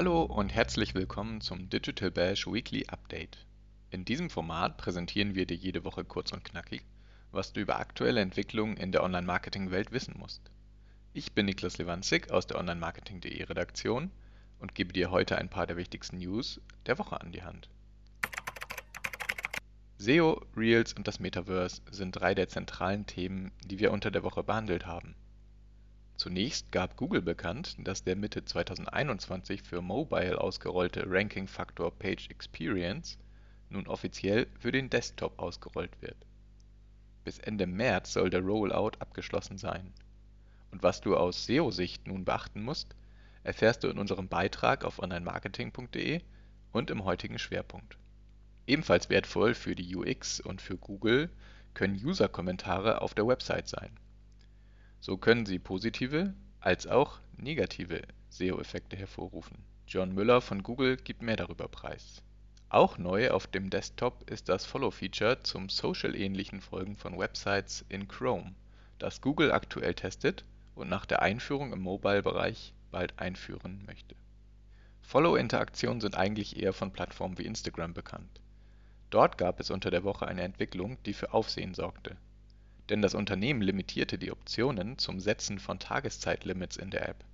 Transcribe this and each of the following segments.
Hallo und herzlich willkommen zum Digital Bash Weekly Update. In diesem Format präsentieren wir dir jede Woche kurz und knackig, was du über aktuelle Entwicklungen in der Online-Marketing-Welt wissen musst. Ich bin Niklas Lewandzig aus der Online-Marketing.de Redaktion und gebe dir heute ein paar der wichtigsten News der Woche an die Hand. SEO, Reels und das Metaverse sind drei der zentralen Themen, die wir unter der Woche behandelt haben. Zunächst gab Google bekannt, dass der Mitte 2021 für Mobile ausgerollte Ranking-Faktor Page Experience nun offiziell für den Desktop ausgerollt wird. Bis Ende März soll der Rollout abgeschlossen sein. Und was du aus SEO-Sicht nun beachten musst, erfährst du in unserem Beitrag auf onlinemarketing.de und im heutigen Schwerpunkt. Ebenfalls wertvoll für die UX und für Google können User-Kommentare auf der Website sein so können sie positive als auch negative SEO-Effekte hervorrufen. John Müller von Google gibt mehr darüber preis. Auch neu auf dem Desktop ist das Follow-Feature zum social-ähnlichen Folgen von Websites in Chrome, das Google aktuell testet und nach der Einführung im Mobile-Bereich bald einführen möchte. Follow-Interaktionen sind eigentlich eher von Plattformen wie Instagram bekannt. Dort gab es unter der Woche eine Entwicklung, die für Aufsehen sorgte denn das Unternehmen limitierte die Optionen zum Setzen von Tageszeitlimits in der App.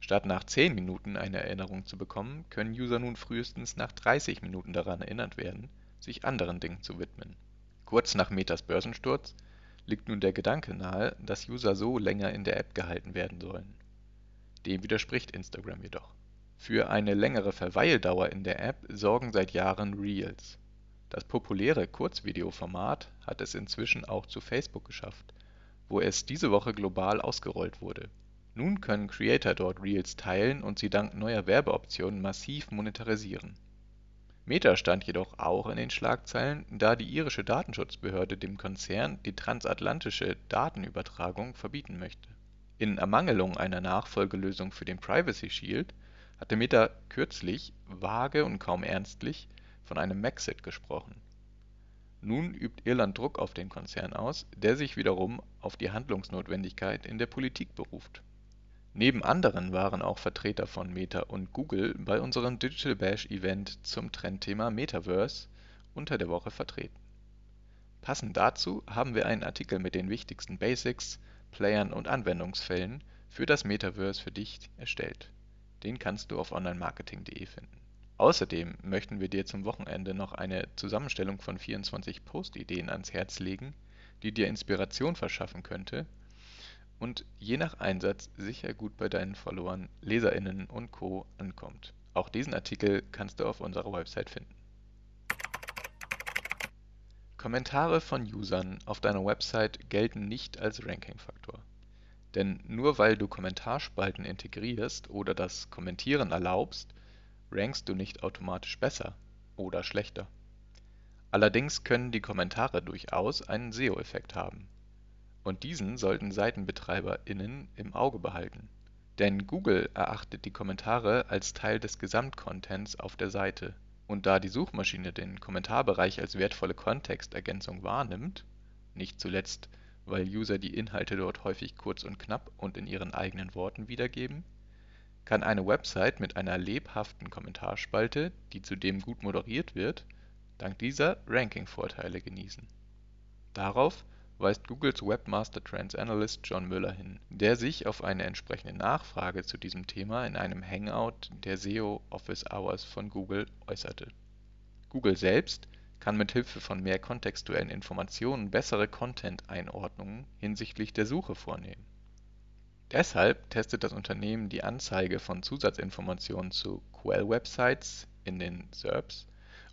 Statt nach 10 Minuten eine Erinnerung zu bekommen, können User nun frühestens nach 30 Minuten daran erinnert werden, sich anderen Dingen zu widmen. Kurz nach Metas Börsensturz liegt nun der Gedanke nahe, dass User so länger in der App gehalten werden sollen. Dem widerspricht Instagram jedoch. Für eine längere Verweildauer in der App sorgen seit Jahren Reels das populäre Kurzvideoformat hat es inzwischen auch zu Facebook geschafft, wo es diese Woche global ausgerollt wurde. Nun können Creator dort Reels teilen und sie dank neuer Werbeoptionen massiv monetarisieren. Meta stand jedoch auch in den Schlagzeilen, da die irische Datenschutzbehörde dem Konzern die transatlantische Datenübertragung verbieten möchte. In Ermangelung einer Nachfolgelösung für den Privacy Shield hatte Meta kürzlich vage und kaum ernstlich von einem Maxit gesprochen. Nun übt Irland Druck auf den Konzern aus, der sich wiederum auf die Handlungsnotwendigkeit in der Politik beruft. Neben anderen waren auch Vertreter von Meta und Google bei unserem Digital Bash Event zum Trendthema Metaverse unter der Woche vertreten. Passend dazu haben wir einen Artikel mit den wichtigsten Basics, Playern und Anwendungsfällen für das Metaverse für dich erstellt. Den kannst du auf onlinemarketing.de finden Außerdem möchten wir dir zum Wochenende noch eine Zusammenstellung von 24 Post-Ideen ans Herz legen, die dir Inspiration verschaffen könnte und je nach Einsatz sicher gut bei deinen Followern, LeserInnen und Co. ankommt. Auch diesen Artikel kannst du auf unserer Website finden. Kommentare von Usern auf deiner Website gelten nicht als Ranking-Faktor. Denn nur weil du Kommentarspalten integrierst oder das Kommentieren erlaubst, rankst du nicht automatisch besser oder schlechter. Allerdings können die Kommentare durchaus einen SEO-Effekt haben. Und diesen sollten SeitenbetreiberInnen im Auge behalten. Denn Google erachtet die Kommentare als Teil des Gesamtcontents auf der Seite. Und da die Suchmaschine den Kommentarbereich als wertvolle Kontextergänzung wahrnimmt, nicht zuletzt, weil User die Inhalte dort häufig kurz und knapp und in ihren eigenen Worten wiedergeben kann eine Website mit einer lebhaften Kommentarspalte, die zudem gut moderiert wird, dank dieser Ranking-Vorteile genießen. Darauf weist Googles Webmaster Trends Analyst John Müller hin, der sich auf eine entsprechende Nachfrage zu diesem Thema in einem Hangout der SEO Office Hours von Google äußerte. Google selbst kann mit Hilfe von mehr kontextuellen Informationen bessere Content-Einordnungen hinsichtlich der Suche vornehmen Deshalb testet das Unternehmen die Anzeige von Zusatzinformationen zu Quell-Websites in den SERPs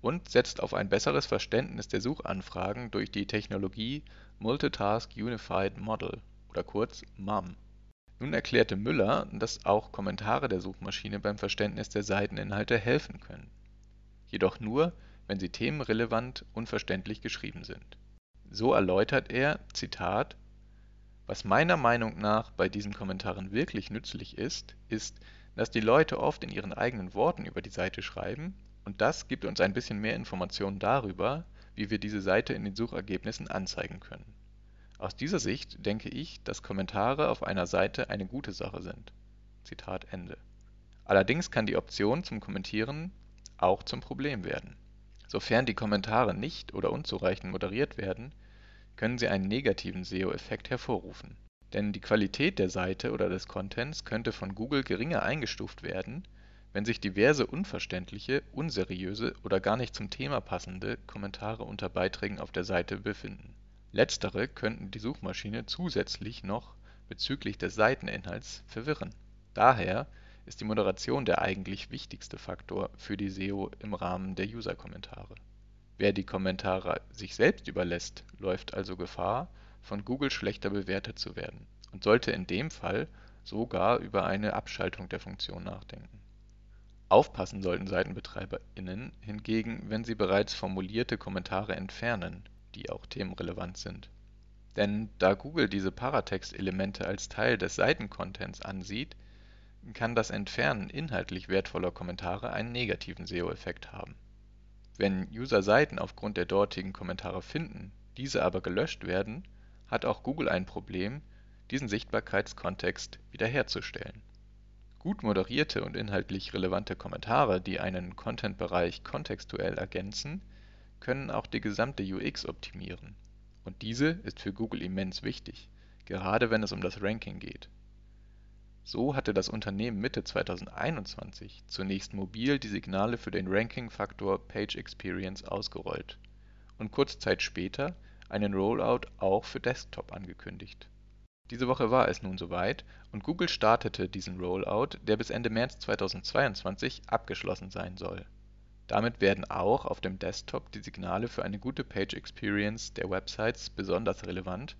und setzt auf ein besseres Verständnis der Suchanfragen durch die Technologie Multitask Unified Model oder kurz MUM. Nun erklärte Müller, dass auch Kommentare der Suchmaschine beim Verständnis der Seiteninhalte helfen können. Jedoch nur, wenn sie themenrelevant und verständlich geschrieben sind. So erläutert er, Zitat was meiner Meinung nach bei diesen Kommentaren wirklich nützlich ist, ist, dass die Leute oft in ihren eigenen Worten über die Seite schreiben und das gibt uns ein bisschen mehr Informationen darüber, wie wir diese Seite in den Suchergebnissen anzeigen können. Aus dieser Sicht denke ich, dass Kommentare auf einer Seite eine gute Sache sind. Zitat Ende. Allerdings kann die Option zum Kommentieren auch zum Problem werden. Sofern die Kommentare nicht oder unzureichend moderiert werden, können sie einen negativen SEO-Effekt hervorrufen. Denn die Qualität der Seite oder des Contents könnte von Google geringer eingestuft werden, wenn sich diverse unverständliche, unseriöse oder gar nicht zum Thema passende Kommentare unter Beiträgen auf der Seite befinden. Letztere könnten die Suchmaschine zusätzlich noch bezüglich des Seiteninhalts verwirren. Daher ist die Moderation der eigentlich wichtigste Faktor für die SEO im Rahmen der User-Kommentare. Wer die Kommentare sich selbst überlässt, läuft also Gefahr, von Google schlechter bewertet zu werden und sollte in dem Fall sogar über eine Abschaltung der Funktion nachdenken. Aufpassen sollten SeitenbetreiberInnen hingegen, wenn sie bereits formulierte Kommentare entfernen, die auch themenrelevant sind. Denn da Google diese Paratextelemente als Teil des Seitencontents ansieht, kann das Entfernen inhaltlich wertvoller Kommentare einen negativen SEO-Effekt haben. Wenn User Seiten aufgrund der dortigen Kommentare finden, diese aber gelöscht werden, hat auch Google ein Problem, diesen Sichtbarkeitskontext wiederherzustellen. Gut moderierte und inhaltlich relevante Kommentare, die einen Content-Bereich kontextuell ergänzen, können auch die gesamte UX optimieren. Und diese ist für Google immens wichtig, gerade wenn es um das Ranking geht. So hatte das Unternehmen Mitte 2021 zunächst mobil die Signale für den Ranking-Faktor Page Experience ausgerollt und kurze Zeit später einen Rollout auch für Desktop angekündigt. Diese Woche war es nun soweit und Google startete diesen Rollout, der bis Ende März 2022 abgeschlossen sein soll. Damit werden auch auf dem Desktop die Signale für eine gute Page Experience der Websites besonders relevant,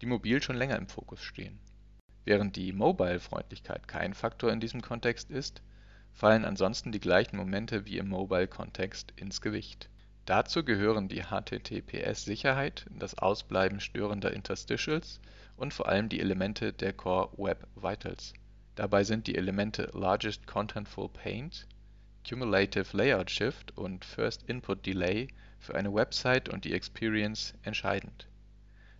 die mobil schon länger im Fokus stehen Während die Mobile-Freundlichkeit kein Faktor in diesem Kontext ist, fallen ansonsten die gleichen Momente wie im Mobile-Kontext ins Gewicht. Dazu gehören die HTTPS-Sicherheit, das Ausbleiben störender Interstitials und vor allem die Elemente der Core Web Vitals. Dabei sind die Elemente Largest Contentful Paint, Cumulative Layout Shift und First Input Delay für eine Website und die Experience entscheidend.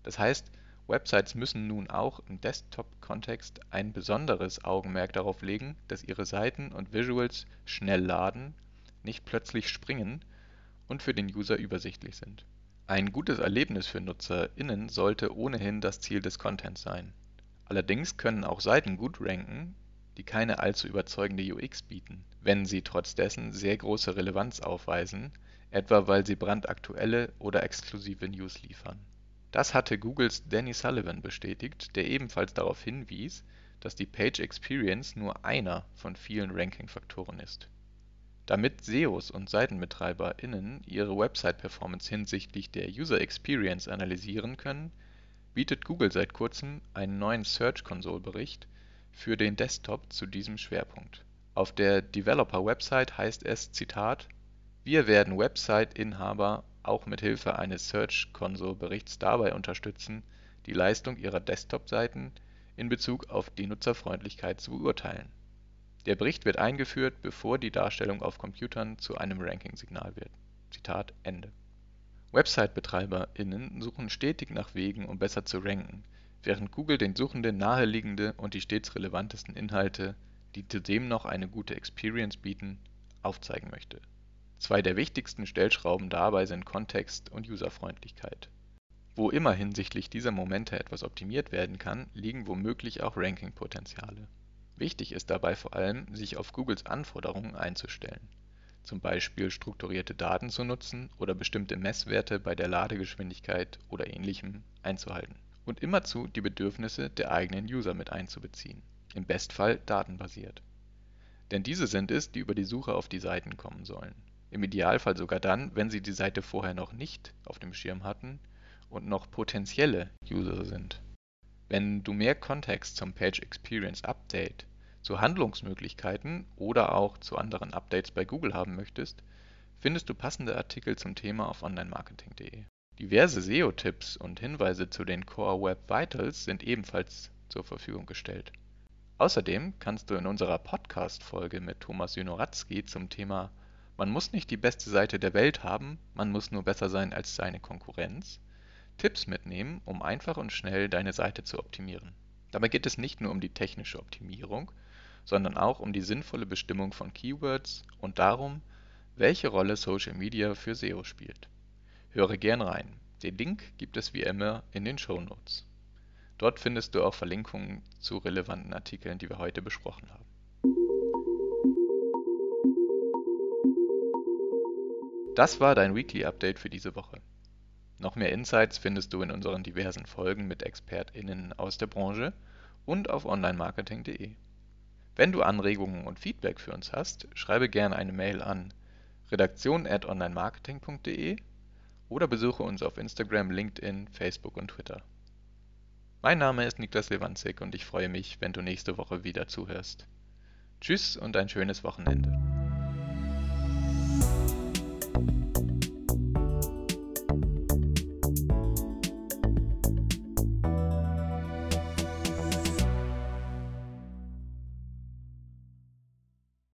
Das heißt Websites müssen nun auch im Desktop-Kontext ein besonderes Augenmerk darauf legen, dass ihre Seiten und Visuals schnell laden, nicht plötzlich springen und für den User übersichtlich sind. Ein gutes Erlebnis für NutzerInnen sollte ohnehin das Ziel des Contents sein. Allerdings können auch Seiten gut ranken, die keine allzu überzeugende UX bieten, wenn sie trotz dessen sehr große Relevanz aufweisen, etwa weil sie brandaktuelle oder exklusive News liefern das hatte Googles Danny Sullivan bestätigt, der ebenfalls darauf hinwies, dass die Page Experience nur einer von vielen Ranking-Faktoren ist. Damit SEOs und SeitenbetreiberInnen ihre Website-Performance hinsichtlich der User Experience analysieren können, bietet Google seit kurzem einen neuen Search-Console-Bericht für den Desktop zu diesem Schwerpunkt. Auf der Developer-Website heißt es: Zitat, Wir werden Website-Inhaber auch mit Hilfe eines Search-Console-Berichts dabei unterstützen, die Leistung ihrer Desktop-Seiten in Bezug auf die Nutzerfreundlichkeit zu beurteilen. Der Bericht wird eingeführt, bevor die Darstellung auf Computern zu einem Ranking-Signal wird. Zitat Ende. Website-BetreiberInnen suchen stetig nach Wegen, um besser zu ranken, während Google den Suchenden naheliegende und die stets relevantesten Inhalte, die zudem noch eine gute Experience bieten, aufzeigen möchte Zwei der wichtigsten Stellschrauben dabei sind Kontext und Userfreundlichkeit. Wo immer hinsichtlich dieser Momente etwas optimiert werden kann, liegen womöglich auch Rankingpotenziale. Wichtig ist dabei vor allem, sich auf Googles Anforderungen einzustellen, zum Beispiel strukturierte Daten zu nutzen oder bestimmte Messwerte bei der Ladegeschwindigkeit oder ähnlichem einzuhalten und immerzu die Bedürfnisse der eigenen User mit einzubeziehen, im Bestfall datenbasiert. Denn diese sind es, die über die Suche auf die Seiten kommen sollen im Idealfall sogar dann, wenn Sie die Seite vorher noch nicht auf dem Schirm hatten und noch potenzielle User sind. Wenn du mehr Kontext zum Page Experience Update, zu Handlungsmöglichkeiten oder auch zu anderen Updates bei Google haben möchtest, findest du passende Artikel zum Thema auf onlinemarketing.de. Diverse SEO-Tipps und Hinweise zu den Core Web Vitals sind ebenfalls zur Verfügung gestellt. Außerdem kannst du in unserer Podcast-Folge mit Thomas Junoratzki zum Thema man muss nicht die beste Seite der Welt haben, man muss nur besser sein als seine Konkurrenz. Tipps mitnehmen, um einfach und schnell deine Seite zu optimieren. Dabei geht es nicht nur um die technische Optimierung, sondern auch um die sinnvolle Bestimmung von Keywords und darum, welche Rolle Social Media für SEO spielt. Höre gern rein. Den Link gibt es wie immer in den Show Notes. Dort findest du auch Verlinkungen zu relevanten Artikeln, die wir heute besprochen haben. Das war dein Weekly Update für diese Woche. Noch mehr Insights findest du in unseren diversen Folgen mit ExpertInnen aus der Branche und auf onlinemarketing.de. Wenn du Anregungen und Feedback für uns hast, schreibe gerne eine Mail an redaktion@onlinemarketing.de oder besuche uns auf Instagram, LinkedIn, Facebook und Twitter. Mein Name ist Niklas Lewandzig und ich freue mich, wenn du nächste Woche wieder zuhörst. Tschüss und ein schönes Wochenende.